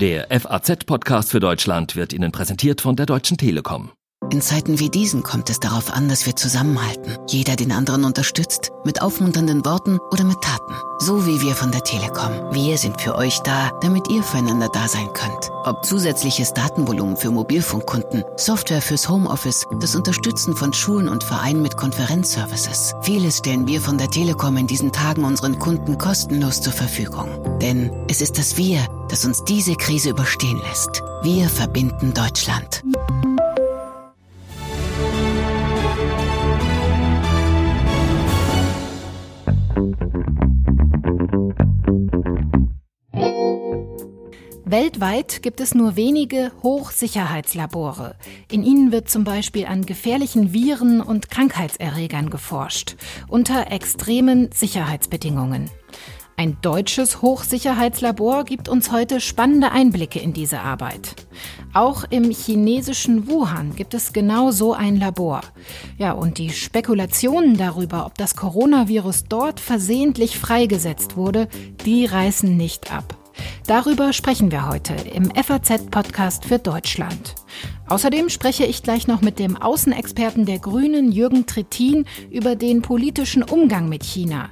Der FAZ-Podcast für Deutschland wird Ihnen präsentiert von der Deutschen Telekom. In Zeiten wie diesen kommt es darauf an, dass wir zusammenhalten. Jeder den anderen unterstützt, mit aufmunternden Worten oder mit Taten. So wie wir von der Telekom. Wir sind für euch da, damit ihr füreinander da sein könnt. Ob zusätzliches Datenvolumen für Mobilfunkkunden, Software fürs Homeoffice, das Unterstützen von Schulen und Vereinen mit Konferenzservices. Vieles stellen wir von der Telekom in diesen Tagen unseren Kunden kostenlos zur Verfügung. Denn es ist das Wir, das uns diese Krise überstehen lässt. Wir verbinden Deutschland. Weltweit gibt es nur wenige Hochsicherheitslabore. In ihnen wird zum Beispiel an gefährlichen Viren und Krankheitserregern geforscht, unter extremen Sicherheitsbedingungen. Ein deutsches Hochsicherheitslabor gibt uns heute spannende Einblicke in diese Arbeit. Auch im chinesischen Wuhan gibt es genau so ein Labor. Ja, und die Spekulationen darüber, ob das Coronavirus dort versehentlich freigesetzt wurde, die reißen nicht ab. Darüber sprechen wir heute im FAZ-Podcast für Deutschland. Außerdem spreche ich gleich noch mit dem Außenexperten der Grünen, Jürgen Trittin, über den politischen Umgang mit China.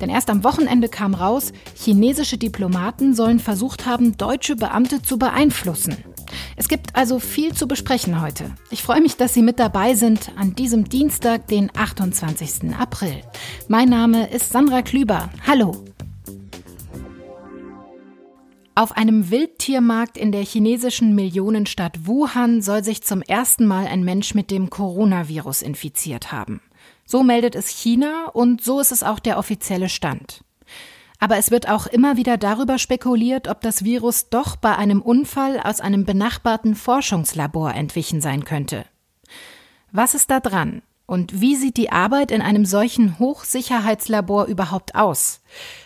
Denn erst am Wochenende kam raus, chinesische Diplomaten sollen versucht haben, deutsche Beamte zu beeinflussen. Es gibt also viel zu besprechen heute. Ich freue mich, dass Sie mit dabei sind an diesem Dienstag, den 28. April. Mein Name ist Sandra Klüber. Hallo. Auf einem Wildtiermarkt in der chinesischen Millionenstadt Wuhan soll sich zum ersten Mal ein Mensch mit dem Coronavirus infiziert haben. So meldet es China und so ist es auch der offizielle Stand. Aber es wird auch immer wieder darüber spekuliert, ob das Virus doch bei einem Unfall aus einem benachbarten Forschungslabor entwichen sein könnte. Was ist da dran? Und wie sieht die Arbeit in einem solchen Hochsicherheitslabor überhaupt aus?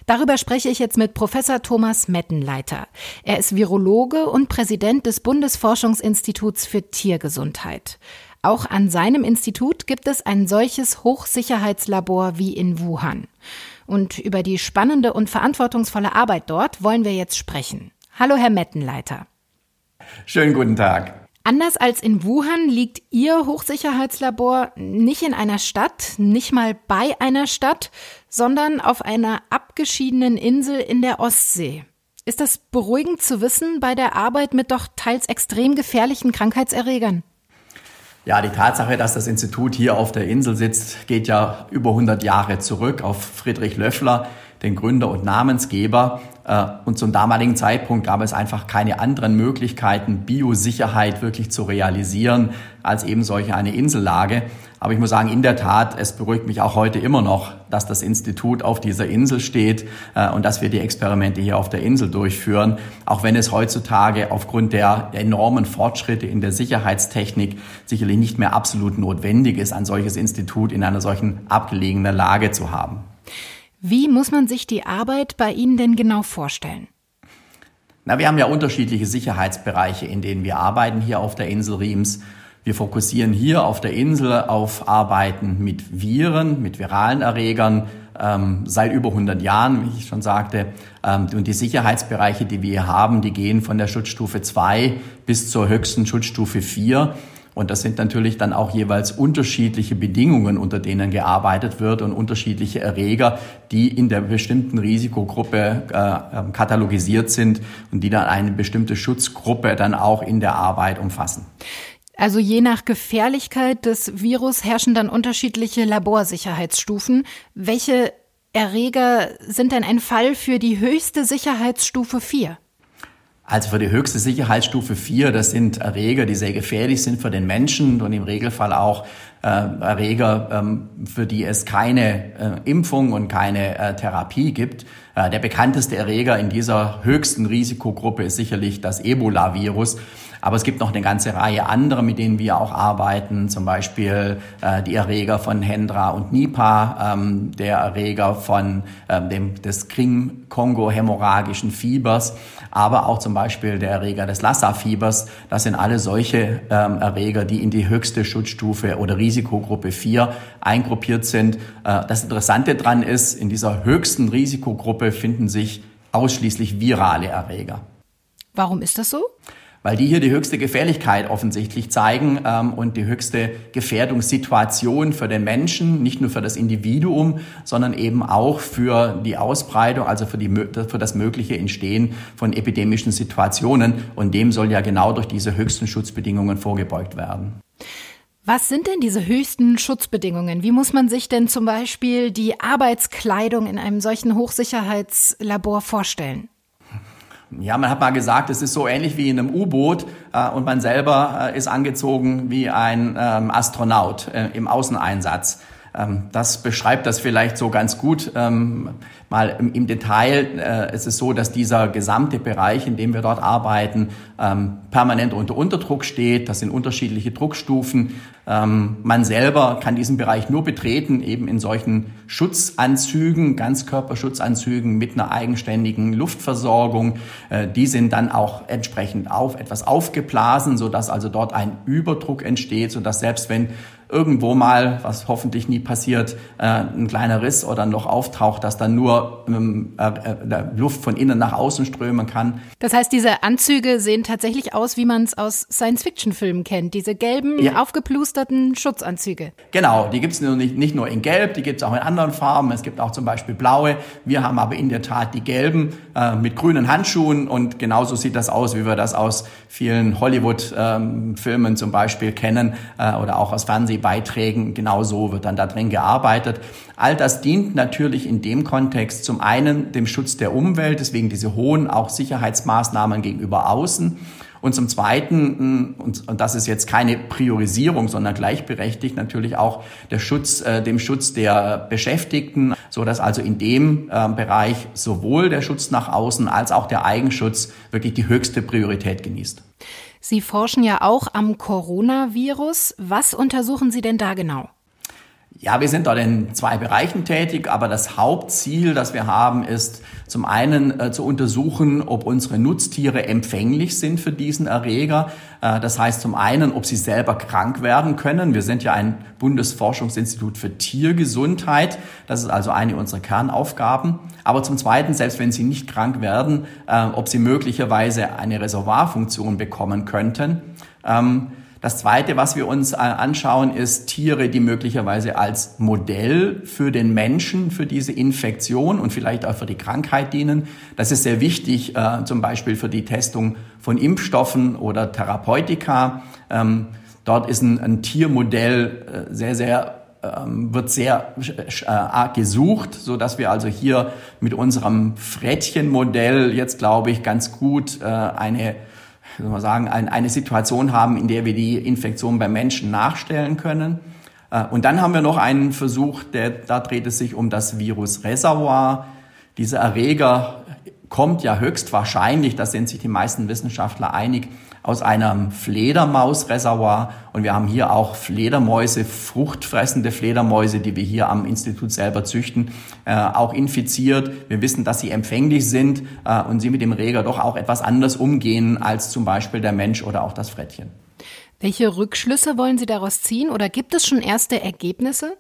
Darüber spreche ich jetzt mit Professor Thomas Mettenleiter. Er ist Virologe und Präsident des Bundesforschungsinstituts für Tiergesundheit. Auch an seinem Institut gibt es ein solches Hochsicherheitslabor wie in Wuhan. Und über die spannende und verantwortungsvolle Arbeit dort wollen wir jetzt sprechen. Hallo, Herr Mettenleiter. Schönen guten Tag. Anders als in Wuhan liegt Ihr Hochsicherheitslabor nicht in einer Stadt, nicht mal bei einer Stadt, sondern auf einer abgeschiedenen Insel in der Ostsee. Ist das beruhigend zu wissen bei der Arbeit mit doch teils extrem gefährlichen Krankheitserregern? Ja, die Tatsache, dass das Institut hier auf der Insel sitzt, geht ja über 100 Jahre zurück auf Friedrich Löffler, den Gründer und Namensgeber. Äh, und zum damaligen Zeitpunkt gab es einfach keine anderen Möglichkeiten, Biosicherheit wirklich zu realisieren, als eben solche eine Insellage. Aber ich muss sagen, in der Tat, es beruhigt mich auch heute immer noch, dass das Institut auf dieser Insel steht äh, und dass wir die Experimente hier auf der Insel durchführen. Auch wenn es heutzutage aufgrund der enormen Fortschritte in der Sicherheitstechnik sicherlich nicht mehr absolut notwendig ist, ein solches Institut in einer solchen abgelegenen Lage zu haben. Wie muss man sich die Arbeit bei Ihnen denn genau vorstellen? Na, wir haben ja unterschiedliche Sicherheitsbereiche, in denen wir arbeiten hier auf der Insel Riems. Wir fokussieren hier auf der Insel auf Arbeiten mit Viren, mit viralen Erregern, ähm, seit über 100 Jahren, wie ich schon sagte. Ähm, und die Sicherheitsbereiche, die wir hier haben, die gehen von der Schutzstufe 2 bis zur höchsten Schutzstufe 4. Und das sind natürlich dann auch jeweils unterschiedliche Bedingungen, unter denen gearbeitet wird und unterschiedliche Erreger, die in der bestimmten Risikogruppe äh, ähm, katalogisiert sind und die dann eine bestimmte Schutzgruppe dann auch in der Arbeit umfassen. Also je nach Gefährlichkeit des Virus herrschen dann unterschiedliche Laborsicherheitsstufen. Welche Erreger sind denn ein Fall für die höchste Sicherheitsstufe 4? Also für die höchste Sicherheitsstufe 4, das sind Erreger, die sehr gefährlich sind für den Menschen und im Regelfall auch äh, Erreger, ähm, für die es keine äh, Impfung und keine äh, Therapie gibt. Äh, der bekannteste Erreger in dieser höchsten Risikogruppe ist sicherlich das Ebola-Virus. Aber es gibt noch eine ganze Reihe anderer, mit denen wir auch arbeiten, zum Beispiel äh, die Erreger von Hendra und Nipah, ähm, der Erreger von ähm, dem, des Krim-Kongo-hämorrhagischen Fiebers, aber auch zum Beispiel der Erreger des Lassa-Fiebers. Das sind alle solche ähm, Erreger, die in die höchste Schutzstufe oder Risikogruppe 4 eingruppiert sind. Äh, das Interessante dran ist, in dieser höchsten Risikogruppe finden sich ausschließlich virale Erreger. Warum ist das so? Weil die hier die höchste Gefährlichkeit offensichtlich zeigen ähm, und die höchste Gefährdungssituation für den Menschen, nicht nur für das Individuum, sondern eben auch für die Ausbreitung, also für, die, für das mögliche Entstehen von epidemischen Situationen. Und dem soll ja genau durch diese höchsten Schutzbedingungen vorgebeugt werden. Was sind denn diese höchsten Schutzbedingungen? Wie muss man sich denn zum Beispiel die Arbeitskleidung in einem solchen Hochsicherheitslabor vorstellen? Ja, man hat mal gesagt, es ist so ähnlich wie in einem U-Boot äh, und man selber äh, ist angezogen wie ein ähm, Astronaut äh, im Außeneinsatz. Ähm, das beschreibt das vielleicht so ganz gut. Ähm, mal im, Detail äh, ist es so, dass dieser gesamte Bereich, in dem wir dort arbeiten, ähm, permanent unter Unterdruck steht. Das sind unterschiedliche Druckstufen. man selber kann diesen Bereich nur betreten, eben in solchen Schutzanzügen, Ganzkörperschutzanzügen mit einer eigenständigen Luftversorgung. Äh, die sind dann auch entsprechend auf etwas aufgeblasen, sodass also dort ein Überdruck entsteht, sodass selbst wenn irgendwo mal, was hoffentlich nie passiert, äh, ein kleiner Riss oder ein Loch auftaucht, dass dann nur ähm, äh, äh, Luft von innen nach außen strömen kann. Das heißt, diese Anzüge sehen tatsächlich aus, wie man es aus Science-Fiction-Filmen kennt, diese gelben, ja. aufgeplusterten Schutzanzüge. Genau, die gibt es nicht, nicht nur in Gelb, die gibt es auch in anderen Farben. Es gibt auch zum Beispiel blaue. Wir haben aber in der Tat die gelben äh, mit grünen Handschuhen und genauso sieht das aus, wie wir das aus vielen Hollywood-Filmen ähm, zum Beispiel kennen äh, oder auch aus Fernseh Beiträgen, genau so wird dann da drin gearbeitet. All das dient natürlich in dem Kontext zum einen dem Schutz der Umwelt, deswegen diese hohen auch Sicherheitsmaßnahmen gegenüber außen. Und zum Zweiten, und, und das ist jetzt keine Priorisierung, sondern gleichberechtigt natürlich auch der Schutz, äh, dem Schutz der Beschäftigten, so dass also in dem äh, Bereich sowohl der Schutz nach außen als auch der Eigenschutz wirklich die höchste Priorität genießt. Sie forschen ja auch am Coronavirus. Was untersuchen Sie denn da genau? Ja, wir sind dort in zwei Bereichen tätig, aber das Hauptziel, das wir haben, ist zum einen äh, zu untersuchen, ob unsere Nutztiere empfänglich sind für diesen Erreger. Äh, das heißt zum einen, ob sie selber krank werden können. Wir sind ja ein Bundesforschungsinstitut für Tiergesundheit. Das ist also eine unserer Kernaufgaben. Aber zum zweiten, selbst wenn sie nicht krank werden, äh, ob sie möglicherweise eine Reservoirfunktion bekommen könnten. Ähm, das Zweite, was wir uns äh, anschauen, ist Tiere, die möglicherweise als Modell für den Menschen, für diese Infektion und vielleicht auch für die Krankheit dienen. Das ist sehr wichtig, äh, zum Beispiel für die Testung von Impfstoffen oder Therapeutika. Ähm, dort ist ein, Tiermodell äh, sehr, sehr ähm, wird sehr arg gesucht, so dass wir also hier mit unserem Frettchenmodell jetzt glaube ich ganz gut eine soll man sagen, eine Situation haben, in der wir die Infektion beim Menschen nachstellen können. Äh, und dann haben wir noch einen Versuch, der, da dreht es sich um das Virusreservoir. Dieser Erreger kommt ja höchstwahrscheinlich, da sind sich die meisten Wissenschaftler einig, aus einem Fledermausreservoir. Und wir haben hier auch Fledermäuse, fruchtfressende Fledermäuse, die wir hier am Institut selber züchten, äh, auch infiziert. Wir wissen, dass sie empfänglich sind äh, und sie mit dem Reger doch auch etwas anders umgehen als zum Beispiel der Mensch oder auch das Frettchen. Welche Rückschlüsse wollen Sie daraus ziehen oder gibt es schon erste Ergebnisse?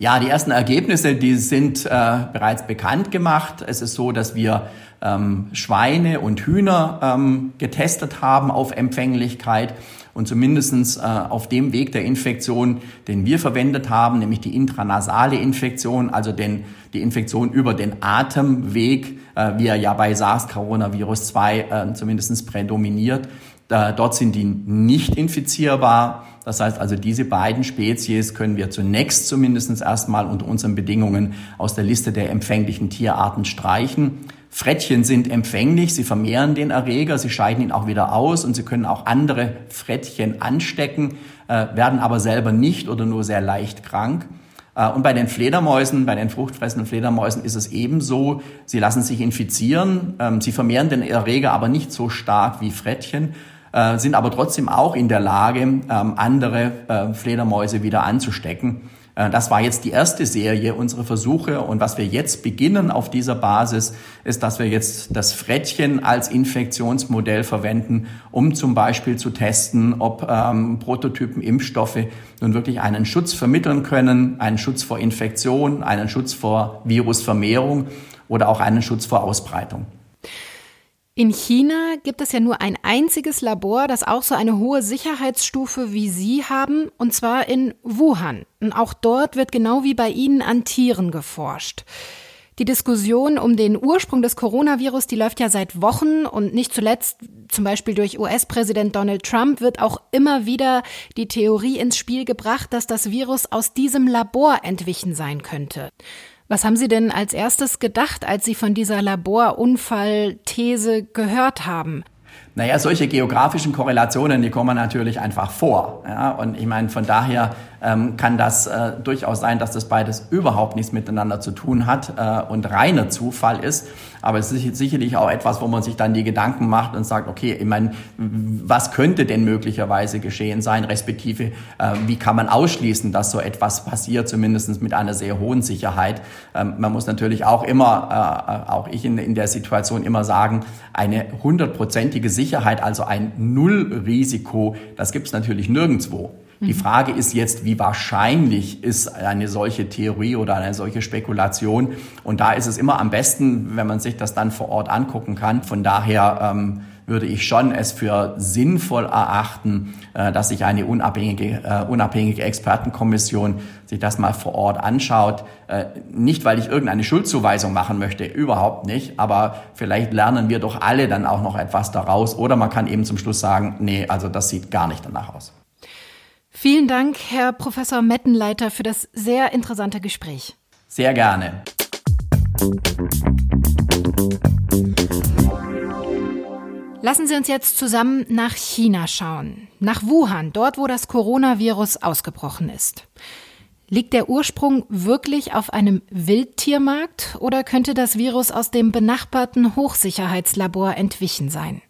Ja, die ersten Ergebnisse, die sind äh, bereits bekannt gemacht. Es ist so, dass wir ähm, Schweine und Hühner ähm, getestet haben auf Empfänglichkeit und zumindestens äh, auf dem Weg der Infektion, den wir verwendet haben, nämlich die intranasale Infektion, also den, die Infektion über den Atemweg, äh, wie er ja bei SARS-Coronavirus 2 äh, zumindest prädominiert. Dort sind die nicht infizierbar. Das heißt also, diese beiden Spezies können wir zunächst zumindest erstmal unter unseren Bedingungen aus der Liste der empfänglichen Tierarten streichen. Frettchen sind empfänglich, sie vermehren den Erreger, sie scheiden ihn auch wieder aus und sie können auch andere Frettchen anstecken, äh, werden aber selber nicht oder nur sehr leicht krank. Äh, und bei den Fledermäusen, bei den fruchtfressenden Fledermäusen ist es ebenso. Sie lassen sich infizieren, ähm, sie vermehren den Erreger aber nicht so stark wie Frettchen. Äh, sind aber trotzdem auch in der Lage, ähm, andere äh, Fledermäuse wieder anzustecken. Äh, das war jetzt die erste Serie unserer Versuche und was wir jetzt beginnen auf dieser Basis ist, dass wir jetzt das Frettchen als Infektionsmodell verwenden, um zum Beispiel zu testen, ob ähm, Prototypen Impfstoffe nun wirklich einen Schutz vermitteln können, einen Schutz vor Infektion, einen Schutz vor Virusvermehrung oder auch einen Schutz vor Ausbreitung. In China gibt es ja nur ein einziges Labor, das auch so eine hohe Sicherheitsstufe wie Sie haben, und zwar in Wuhan. Und auch dort wird genau wie bei Ihnen an Tieren geforscht. Die Diskussion um den Ursprung des Coronavirus, die läuft ja seit Wochen und nicht zuletzt zum Beispiel durch US-Präsident Donald Trump wird auch immer wieder die Theorie ins Spiel gebracht, dass das Virus aus diesem Labor entwichen sein könnte. Was haben Sie denn als erstes gedacht, als Sie von dieser Laborunfallthese gehört haben? Naja, solche geografischen Korrelationen, die kommen natürlich einfach vor. Ja? Und ich meine, von daher ähm, kann das äh, durchaus sein, dass das beides überhaupt nichts miteinander zu tun hat äh, und reiner Zufall ist. Aber es ist sicherlich auch etwas, wo man sich dann die Gedanken macht und sagt, okay, ich meine, was könnte denn möglicherweise geschehen sein, respektive äh, wie kann man ausschließen, dass so etwas passiert, zumindest mit einer sehr hohen Sicherheit. Ähm, man muss natürlich auch immer, äh, auch ich in, in der Situation immer sagen, eine hundertprozentige Sicherheit, also ein Nullrisiko, das gibt es natürlich nirgendwo. Die. Frage ist jetzt, wie wahrscheinlich ist eine solche Theorie oder eine solche Spekulation? Und da ist es immer am besten, wenn man sich das dann vor Ort angucken kann. Von daher ähm, würde ich schon es für sinnvoll erachten, äh, dass sich eine unabhängige, äh, unabhängige Expertenkommission sich das mal vor Ort anschaut. Äh, nicht, weil ich irgendeine Schuldzuweisung machen möchte, überhaupt nicht, aber vielleicht lernen wir doch alle dann auch noch etwas daraus oder man kann eben zum Schluss sagen, nee, also das sieht gar nicht danach aus. Vielen Dank, Herr Professor Mettenleiter, für das sehr interessante Gespräch. Sehr gerne. Lassen Sie uns jetzt zusammen nach China schauen, nach Wuhan, dort wo das Coronavirus ausgebrochen ist. Liegt der Ursprung wirklich auf einem Wildtiermarkt oder könnte das Virus aus dem benachbarten Hochsicherheitslabor entwichen sein?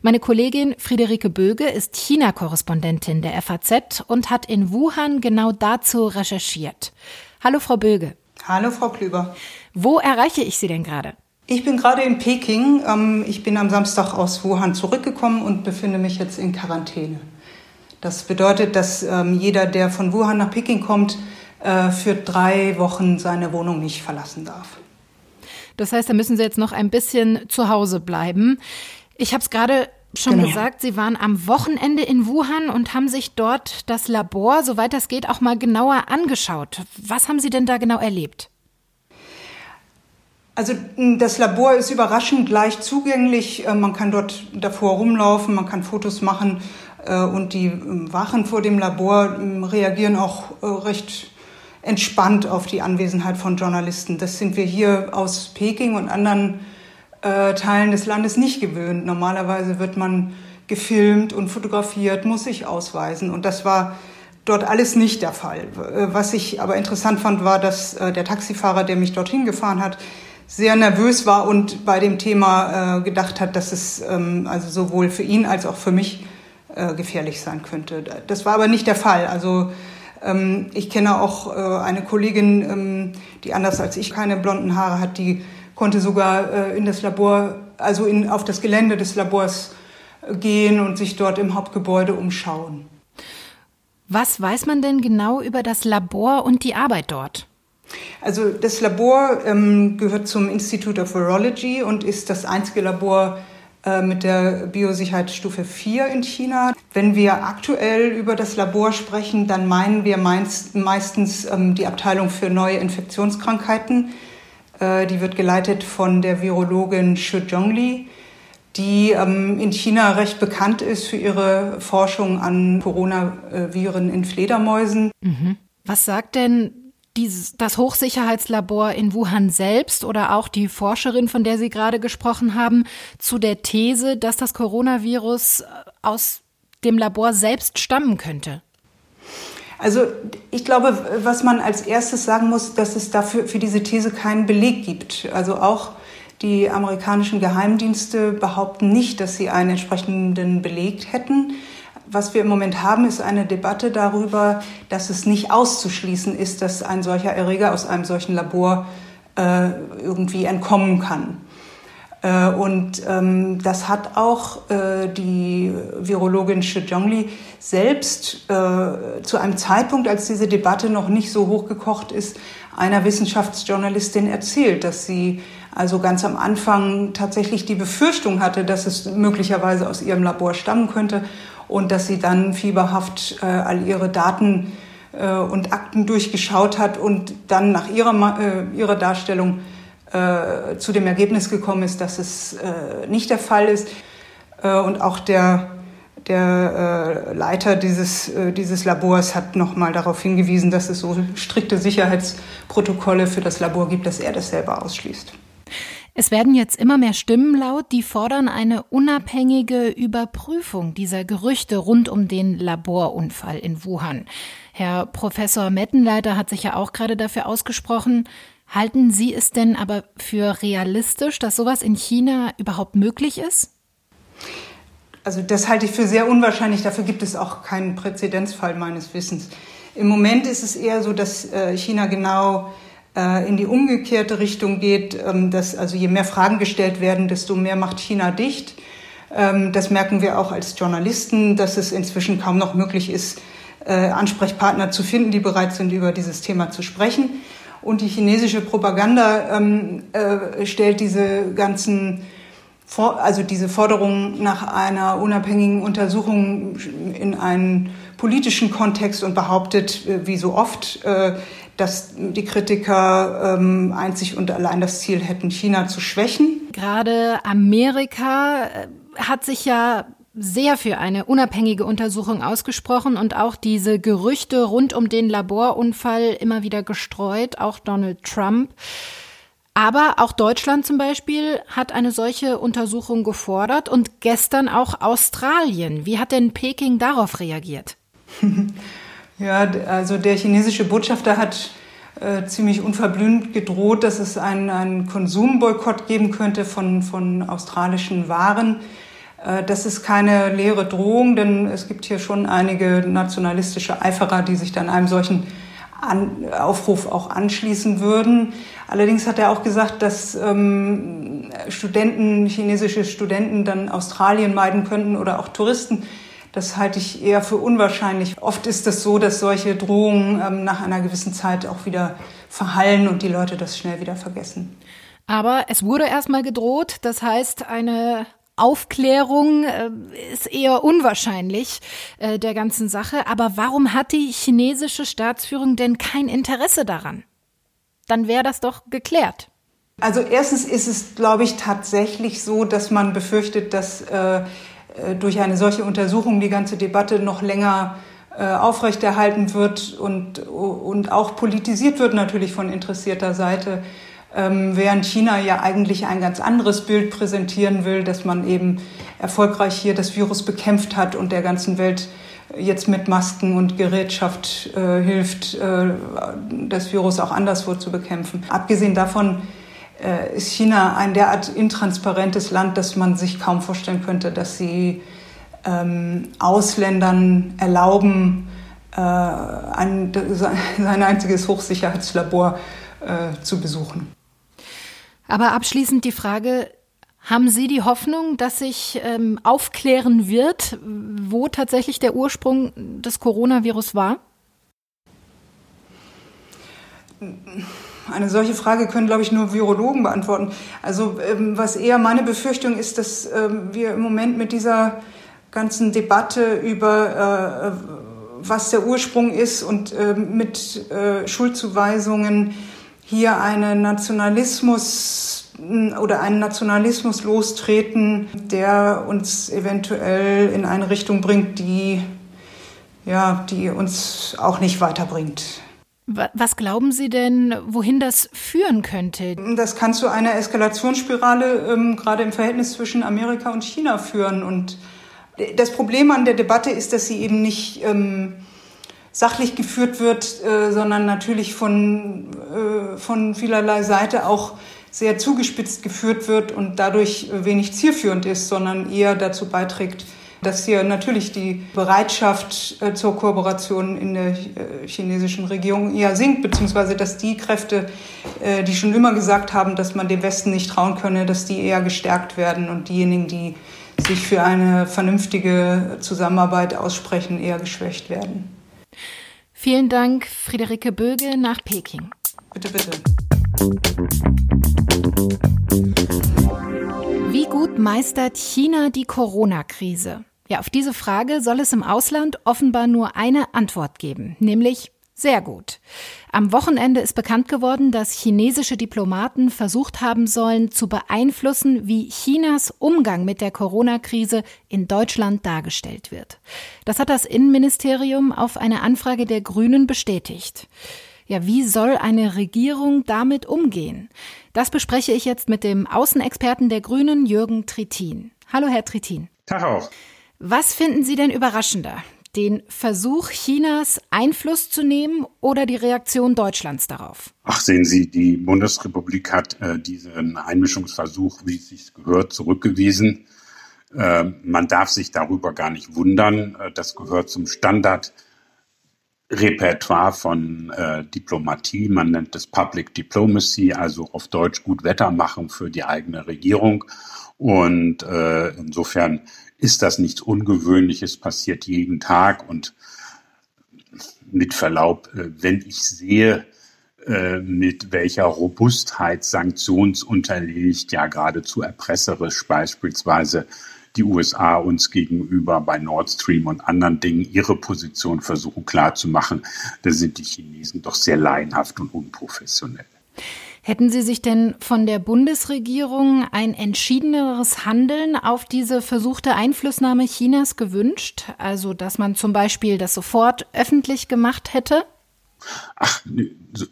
Meine Kollegin Friederike Böge ist China-Korrespondentin der FAZ und hat in Wuhan genau dazu recherchiert. Hallo, Frau Böge. Hallo, Frau Klüber. Wo erreiche ich Sie denn gerade? Ich bin gerade in Peking. Ähm, ich bin am Samstag aus Wuhan zurückgekommen und befinde mich jetzt in Quarantäne. Das bedeutet, dass ähm, jeder, der von Wuhan nach Peking kommt, äh, für drei Wochen seine Wohnung nicht verlassen darf. Das heißt, da müssen Sie jetzt noch ein bisschen zu Hause bleiben. Ich habe es gerade schon genau. gesagt, Sie waren am Wochenende in Wuhan und haben sich dort das Labor, soweit das geht, auch mal genauer angeschaut. Was haben Sie denn da genau erlebt? Also das Labor ist überraschend leicht zugänglich. Äh, man kann dort davor rumlaufen, man kann Fotos machen äh, und die Wachen vor dem Labor reagieren auch recht entspannt auf die Anwesenheit von Journalisten. Das sind wir hier aus Peking und anderen äh, Teilen des Landes nicht gewöhnt. Normalerweise wird man gefilmt und fotografiert, muss sich ausweisen. Und das war dort alles nicht der Fall. Äh, was ich aber interessant fand, war, dass äh, der Taxifahrer, der mich dorthin gefahren hat, sehr nervös war und bei dem Thema äh, gedacht hat, dass es ähm, also sowohl für ihn als auch für mich äh, gefährlich sein könnte. Das war aber nicht der Fall. Also ich kenne auch äh, eine Kollegin, ähm, die anders als ich keine blonden Haare hat, die konnte sogar äh, in das Labor, also in, auf das Gelände des Labors äh, gehen und sich dort im Hauptgebäude umschauen. Was weiß man denn genau über das Labor und die Arbeit dort? Also das Labor ähm, gehört zum Institute of Virology und ist das einzige Labor mit der Biosicherheitsstufe 4 in China. Wenn wir aktuell über das Labor sprechen, dann meinen wir meist, meistens ähm, die Abteilung für neue Infektionskrankheiten. Äh, die wird geleitet von der Virologin Xu Zhongli, die ähm, in China recht bekannt ist für ihre Forschung an Coronaviren in Fledermäusen. Mhm. Was sagt denn dieses, das Hochsicherheitslabor in Wuhan selbst oder auch die Forscherin, von der Sie gerade gesprochen haben, zu der These, dass das Coronavirus äh, aus dem Labor selbst stammen könnte? Also ich glaube, was man als erstes sagen muss, dass es dafür für diese These keinen Beleg gibt. Also auch die amerikanischen Geheimdienste behaupten nicht, dass sie einen entsprechenden Beleg hätten was wir im Moment haben, ist eine Debatte darüber, dass es nicht auszuschließen ist, dass ein solcher Erreger aus einem solchen Labor äh, irgendwie entkommen kann. Äh, und ähm, das hat auch äh, die Virologin Zhongli selbst äh, zu einem Zeitpunkt, als diese Debatte noch nicht so hochgekocht ist, einer Wissenschaftsjournalistin erzählt, dass sie also ganz am Anfang tatsächlich die Befürchtung hatte, dass es möglicherweise aus ihrem Labor stammen könnte und dass sie dann fieberhaft äh, all ihre Daten äh, und Akten durchgeschaut hat und dann nach ihrer, äh, ihrer Darstellung äh, zu dem Ergebnis gekommen ist, dass es äh, nicht der Fall ist. Äh, und auch der, der Leiter dieses, dieses Labors hat nochmal darauf hingewiesen, dass es so strikte Sicherheitsprotokolle für das Labor gibt, dass er das selber ausschließt. Es werden jetzt immer mehr Stimmen laut, die fordern eine unabhängige Überprüfung dieser Gerüchte rund um den Laborunfall in Wuhan. Herr Professor Mettenleiter hat sich ja auch gerade dafür ausgesprochen. Halten Sie es denn aber für realistisch, dass sowas in China überhaupt möglich ist? Also das halte ich für sehr unwahrscheinlich. Dafür gibt es auch keinen Präzedenzfall meines Wissens. Im Moment ist es eher so, dass äh, China genau in die umgekehrte Richtung geht, ähm, dass also je mehr Fragen gestellt werden, desto mehr macht China dicht. Ähm, das merken wir auch als Journalisten, dass es inzwischen kaum noch möglich ist, äh, Ansprechpartner zu finden, die bereit sind, über dieses Thema zu sprechen. Und die chinesische Propaganda ähm, äh, stellt diese ganzen, also diese Forderungen nach einer unabhängigen Untersuchung in einen politischen Kontext und behauptet, äh, wie so oft, äh, dass die Kritiker ähm, einzig und allein das Ziel hätten, China zu schwächen. Gerade Amerika äh, hat sich ja sehr für eine unabhängige Untersuchung ausgesprochen und auch diese Gerüchte rund um den Laborunfall immer wieder gestreut, auch Donald Trump. Aber auch Deutschland zum Beispiel hat eine solche Untersuchung gefordert und gestern auch Australien. Wie hat denn Peking darauf reagiert? Ja, also der chinesische Botschafter hat äh, ziemlich unverblümt gedroht, dass es einen, einen Konsumboykott geben könnte von, von australischen Waren. Äh, das ist keine leere Drohung, denn es gibt hier schon einige nationalistische Eiferer, die sich dann einem solchen An Aufruf auch anschließen würden. Allerdings hat er auch gesagt, dass ähm, Studenten, chinesische Studenten dann Australien meiden könnten oder auch Touristen das halte ich eher für unwahrscheinlich. Oft ist es so, dass solche Drohungen ähm, nach einer gewissen Zeit auch wieder verhallen und die Leute das schnell wieder vergessen. Aber es wurde erstmal gedroht, das heißt, eine Aufklärung äh, ist eher unwahrscheinlich äh, der ganzen Sache. Aber warum hat die chinesische Staatsführung denn kein Interesse daran? Dann wäre das doch geklärt. Also erstens ist es, glaube ich, tatsächlich so, dass man befürchtet, dass äh, durch eine solche Untersuchung die ganze Debatte noch länger äh, aufrechterhalten wird und, und auch politisiert wird natürlich von interessierter Seite, ähm, während China ja eigentlich ein ganz anderes Bild präsentieren will, dass man eben erfolgreich hier das Virus bekämpft hat und der ganzen Welt jetzt mit Masken und Gerätschaft äh, hilft, äh, das Virus auch anderswo zu bekämpfen. Abgesehen davon äh, ist China ein derart intransparentes Land, dass man sich kaum vorstellen könnte, dass sie ähm, Ausländern erlauben, äh, ein, sein einziges Hochsicherheitslabor äh, zu besuchen. Aber abschließend die Frage, haben Sie die Hoffnung, dass sich ähm, aufklären wird, wo tatsächlich der Ursprung des Coronavirus war? Eine solche Frage können, glaube ich, nur Virologen beantworten. Also ähm, was eher meine Befürchtung ist, dass ähm, wir im Moment mit dieser ganzen Debatte über, äh, was der Ursprung ist und äh, mit äh, Schuldzuweisungen hier eine Nationalismus oder einen Nationalismus lostreten, der uns eventuell in eine Richtung bringt, die ja, die uns auch nicht weiterbringt. Was glauben Sie denn, wohin das führen könnte? Das kann zu einer Eskalationsspirale ähm, gerade im Verhältnis zwischen Amerika und China führen. Und das Problem an der Debatte ist, dass sie eben nicht ähm, sachlich geführt wird, äh, sondern natürlich von, äh, von vielerlei Seite auch sehr zugespitzt geführt wird und dadurch wenig zielführend ist, sondern eher dazu beiträgt, dass hier natürlich die Bereitschaft äh, zur Kooperation in der äh, chinesischen Regierung eher sinkt, beziehungsweise dass die Kräfte, äh, die schon immer gesagt haben, dass man dem Westen nicht trauen könne, dass die eher gestärkt werden und diejenigen, die sich für eine vernünftige Zusammenarbeit aussprechen, eher geschwächt werden. Vielen Dank, Friederike Böge nach Peking. Bitte, bitte. meistert China die Corona-Krise? Ja, auf diese Frage soll es im Ausland offenbar nur eine Antwort geben, nämlich sehr gut. Am Wochenende ist bekannt geworden, dass chinesische Diplomaten versucht haben sollen, zu beeinflussen, wie Chinas Umgang mit der Corona-Krise in Deutschland dargestellt wird. Das hat das Innenministerium auf eine Anfrage der Grünen bestätigt. Ja, wie soll eine Regierung damit umgehen? Das bespreche ich jetzt mit dem Außenexperten der Grünen, Jürgen Trittin. Hallo, Herr Trittin. Tag auch. Was finden Sie denn überraschender? Den Versuch Chinas Einfluss zu nehmen oder die Reaktion Deutschlands darauf? Ach, sehen Sie, die Bundesrepublik hat äh, diesen Einmischungsversuch, wie es sich gehört, zurückgewiesen. Äh, man darf sich darüber gar nicht wundern. Äh, das gehört zum Standard. Repertoire von äh, Diplomatie, man nennt es Public Diplomacy, also auf Deutsch gut Wetter machen für die eigene Regierung. Und äh, insofern ist das nichts Ungewöhnliches, passiert jeden Tag. Und mit Verlaub, äh, wenn ich sehe, äh, mit welcher Robustheit sanktionsunterlegt, ja geradezu erpresserisch beispielsweise die USA uns gegenüber bei Nord Stream und anderen Dingen ihre Position versuchen klarzumachen, da sind die Chinesen doch sehr laienhaft und unprofessionell. Hätten Sie sich denn von der Bundesregierung ein entschiedeneres Handeln auf diese versuchte Einflussnahme Chinas gewünscht? Also, dass man zum Beispiel das sofort öffentlich gemacht hätte? Ach,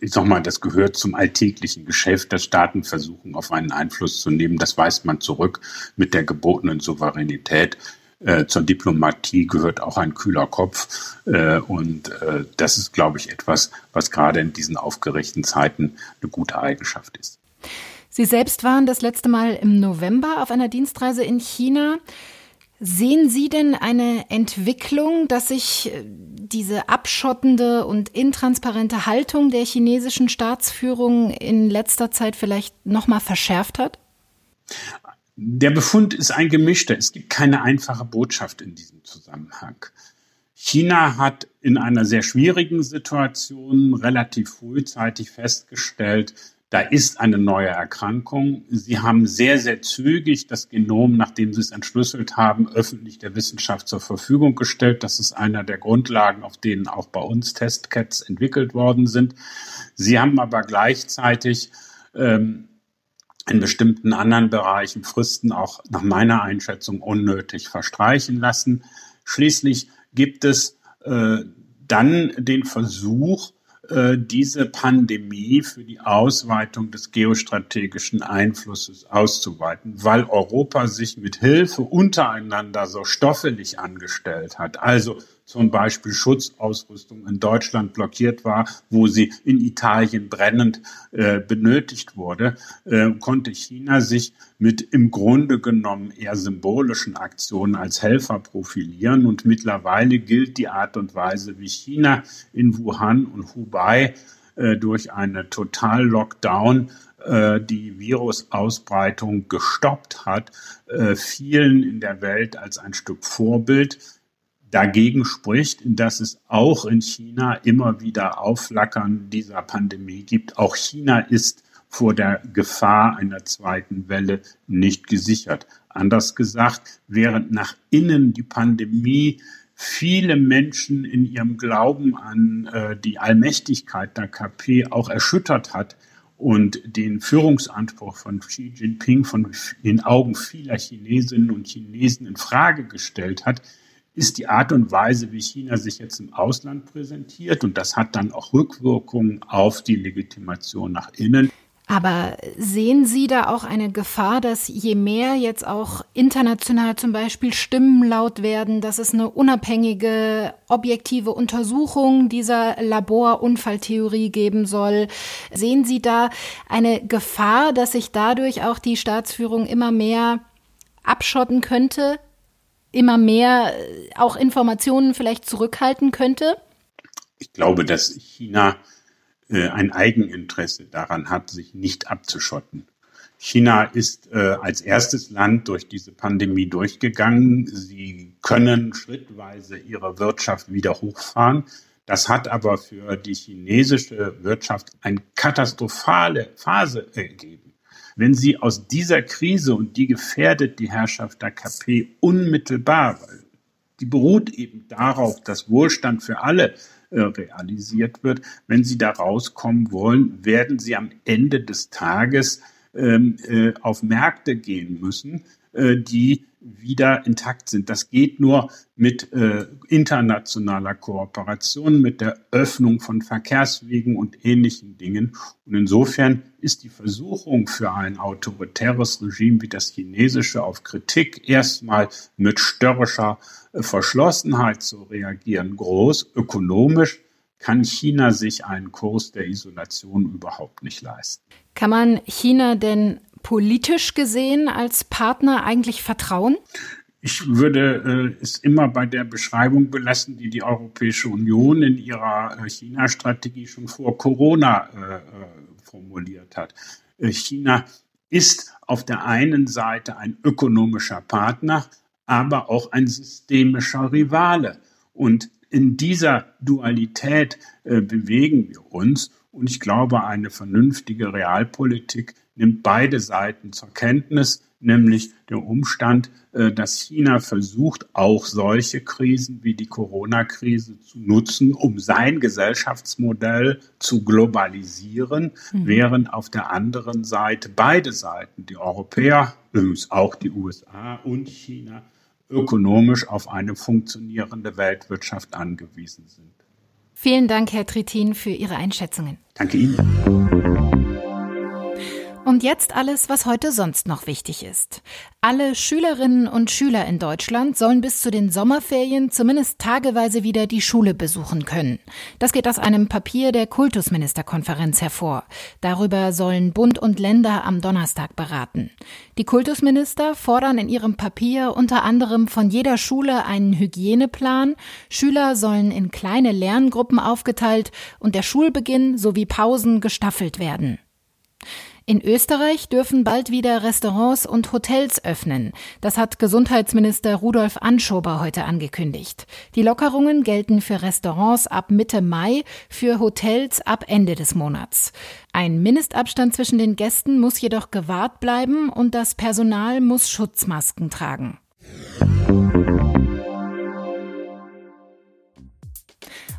ich sag mal, das gehört zum alltäglichen Geschäft, dass Staaten versuchen, auf einen Einfluss zu nehmen. Das weist man zurück mit der gebotenen Souveränität. Äh, zur Diplomatie gehört auch ein kühler Kopf. Äh, und äh, das ist, glaube ich, etwas, was gerade in diesen aufgeregten Zeiten eine gute Eigenschaft ist. Sie selbst waren das letzte Mal im November auf einer Dienstreise in China. Sehen Sie denn eine Entwicklung, dass sich äh, diese abschottende und intransparente Haltung der chinesischen Staatsführung in letzter Zeit vielleicht noch mal verschärft hat? Der Befund ist ein gemischter. Es gibt keine einfache Botschaft in diesem Zusammenhang. China hat in einer sehr schwierigen Situation relativ frühzeitig festgestellt, da ist eine neue Erkrankung. Sie haben sehr, sehr zügig das Genom, nachdem Sie es entschlüsselt haben, öffentlich der Wissenschaft zur Verfügung gestellt. Das ist einer der Grundlagen, auf denen auch bei uns Testcats entwickelt worden sind. Sie haben aber gleichzeitig ähm, in bestimmten anderen Bereichen Fristen auch nach meiner Einschätzung unnötig verstreichen lassen. Schließlich gibt es äh, dann den Versuch, diese Pandemie für die Ausweitung des geostrategischen Einflusses auszuweiten, weil Europa sich mit Hilfe untereinander so stoffelig angestellt hat. Also zum Beispiel Schutzausrüstung in Deutschland blockiert war, wo sie in Italien brennend äh, benötigt wurde, äh, konnte China sich mit im Grunde genommen eher symbolischen Aktionen als Helfer profilieren. Und mittlerweile gilt die Art und Weise, wie China in Wuhan und Hubei äh, durch eine Total-Lockdown äh, die Virusausbreitung gestoppt hat, äh, vielen in der Welt als ein Stück Vorbild dagegen spricht, dass es auch in China immer wieder Aufflackern dieser Pandemie gibt. Auch China ist vor der Gefahr einer zweiten Welle nicht gesichert. Anders gesagt, während nach innen die Pandemie viele Menschen in ihrem Glauben an äh, die Allmächtigkeit der KP auch erschüttert hat und den Führungsanspruch von Xi Jinping von den Augen vieler Chinesinnen und Chinesen in Frage gestellt hat, ist die Art und Weise, wie China sich jetzt im Ausland präsentiert. Und das hat dann auch Rückwirkungen auf die Legitimation nach innen. Aber sehen Sie da auch eine Gefahr, dass je mehr jetzt auch international zum Beispiel Stimmen laut werden, dass es eine unabhängige, objektive Untersuchung dieser Laborunfalltheorie geben soll? Sehen Sie da eine Gefahr, dass sich dadurch auch die Staatsführung immer mehr abschotten könnte immer mehr äh, auch Informationen vielleicht zurückhalten könnte? Ich glaube, dass China äh, ein Eigeninteresse daran hat, sich nicht abzuschotten. China ist äh, als erstes Land durch diese Pandemie durchgegangen. Sie können schrittweise ihre Wirtschaft wieder hochfahren. Das hat aber für die chinesische Wirtschaft eine katastrophale Phase ergeben. Wenn Sie aus dieser Krise, und die gefährdet die Herrschaft der KP unmittelbar, weil die beruht eben darauf, dass Wohlstand für alle äh, realisiert wird. Wenn Sie da rauskommen wollen, werden Sie am Ende des Tages ähm, äh, auf Märkte gehen müssen, äh, die wieder intakt sind. Das geht nur mit äh, internationaler Kooperation, mit der Öffnung von Verkehrswegen und ähnlichen Dingen. Und insofern ist die Versuchung für ein autoritäres Regime wie das chinesische auf Kritik erstmal mit störrischer äh, Verschlossenheit zu reagieren groß. Ökonomisch kann China sich einen Kurs der Isolation überhaupt nicht leisten. Kann man China denn politisch gesehen als Partner eigentlich vertrauen? Ich würde äh, es immer bei der Beschreibung belassen, die die Europäische Union in ihrer äh, China-Strategie schon vor Corona äh, äh formuliert hat. Äh, China ist auf der einen Seite ein ökonomischer Partner, aber auch ein systemischer Rivale. Und in dieser Dualität bewegen wir uns. Und ich glaube, eine vernünftige Realpolitik nimmt beide Seiten zur Kenntnis, nämlich der Umstand, äh, dass China versucht, auch solche Krisen wie die Corona-Krise zu nutzen, um sein Gesellschaftsmodell zu globalisieren, mhm. während auf der anderen Seite beide Seiten, die Europäer, übrigens auch die USA und China, ökonomisch auf eine funktionierende Weltwirtschaft angewiesen sind. Vielen Dank, Herr Trittin, für Ihre Einschätzungen. Danke Ihnen. Und jetzt alles, was heute sonst noch wichtig ist. Alle Schülerinnen und Schüler in Deutschland sollen bis zu den Sommerferien zumindest tageweise wieder die Schule besuchen können. Das geht aus einem Papier der Kultusministerkonferenz hervor. Darüber sollen Bund und Länder am Donnerstag beraten. Die Kultusminister fordern in ihrem Papier unter anderem von jeder Schule einen Hygieneplan, Schüler sollen in kleine Lerngruppen aufgeteilt und der Schulbeginn sowie Pausen gestaffelt werden. In Österreich dürfen bald wieder Restaurants und Hotels öffnen. Das hat Gesundheitsminister Rudolf Anschober heute angekündigt. Die Lockerungen gelten für Restaurants ab Mitte Mai, für Hotels ab Ende des Monats. Ein Mindestabstand zwischen den Gästen muss jedoch gewahrt bleiben und das Personal muss Schutzmasken tragen.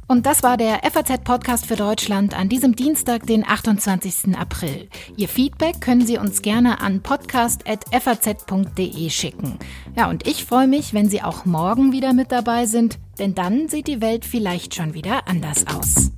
Und das war der FAZ-Podcast für Deutschland an diesem Dienstag, den 28. April. Ihr Feedback können Sie uns gerne an podcast.faz.de schicken. Ja, und ich freue mich, wenn Sie auch morgen wieder mit dabei sind, denn dann sieht die Welt vielleicht schon wieder anders aus.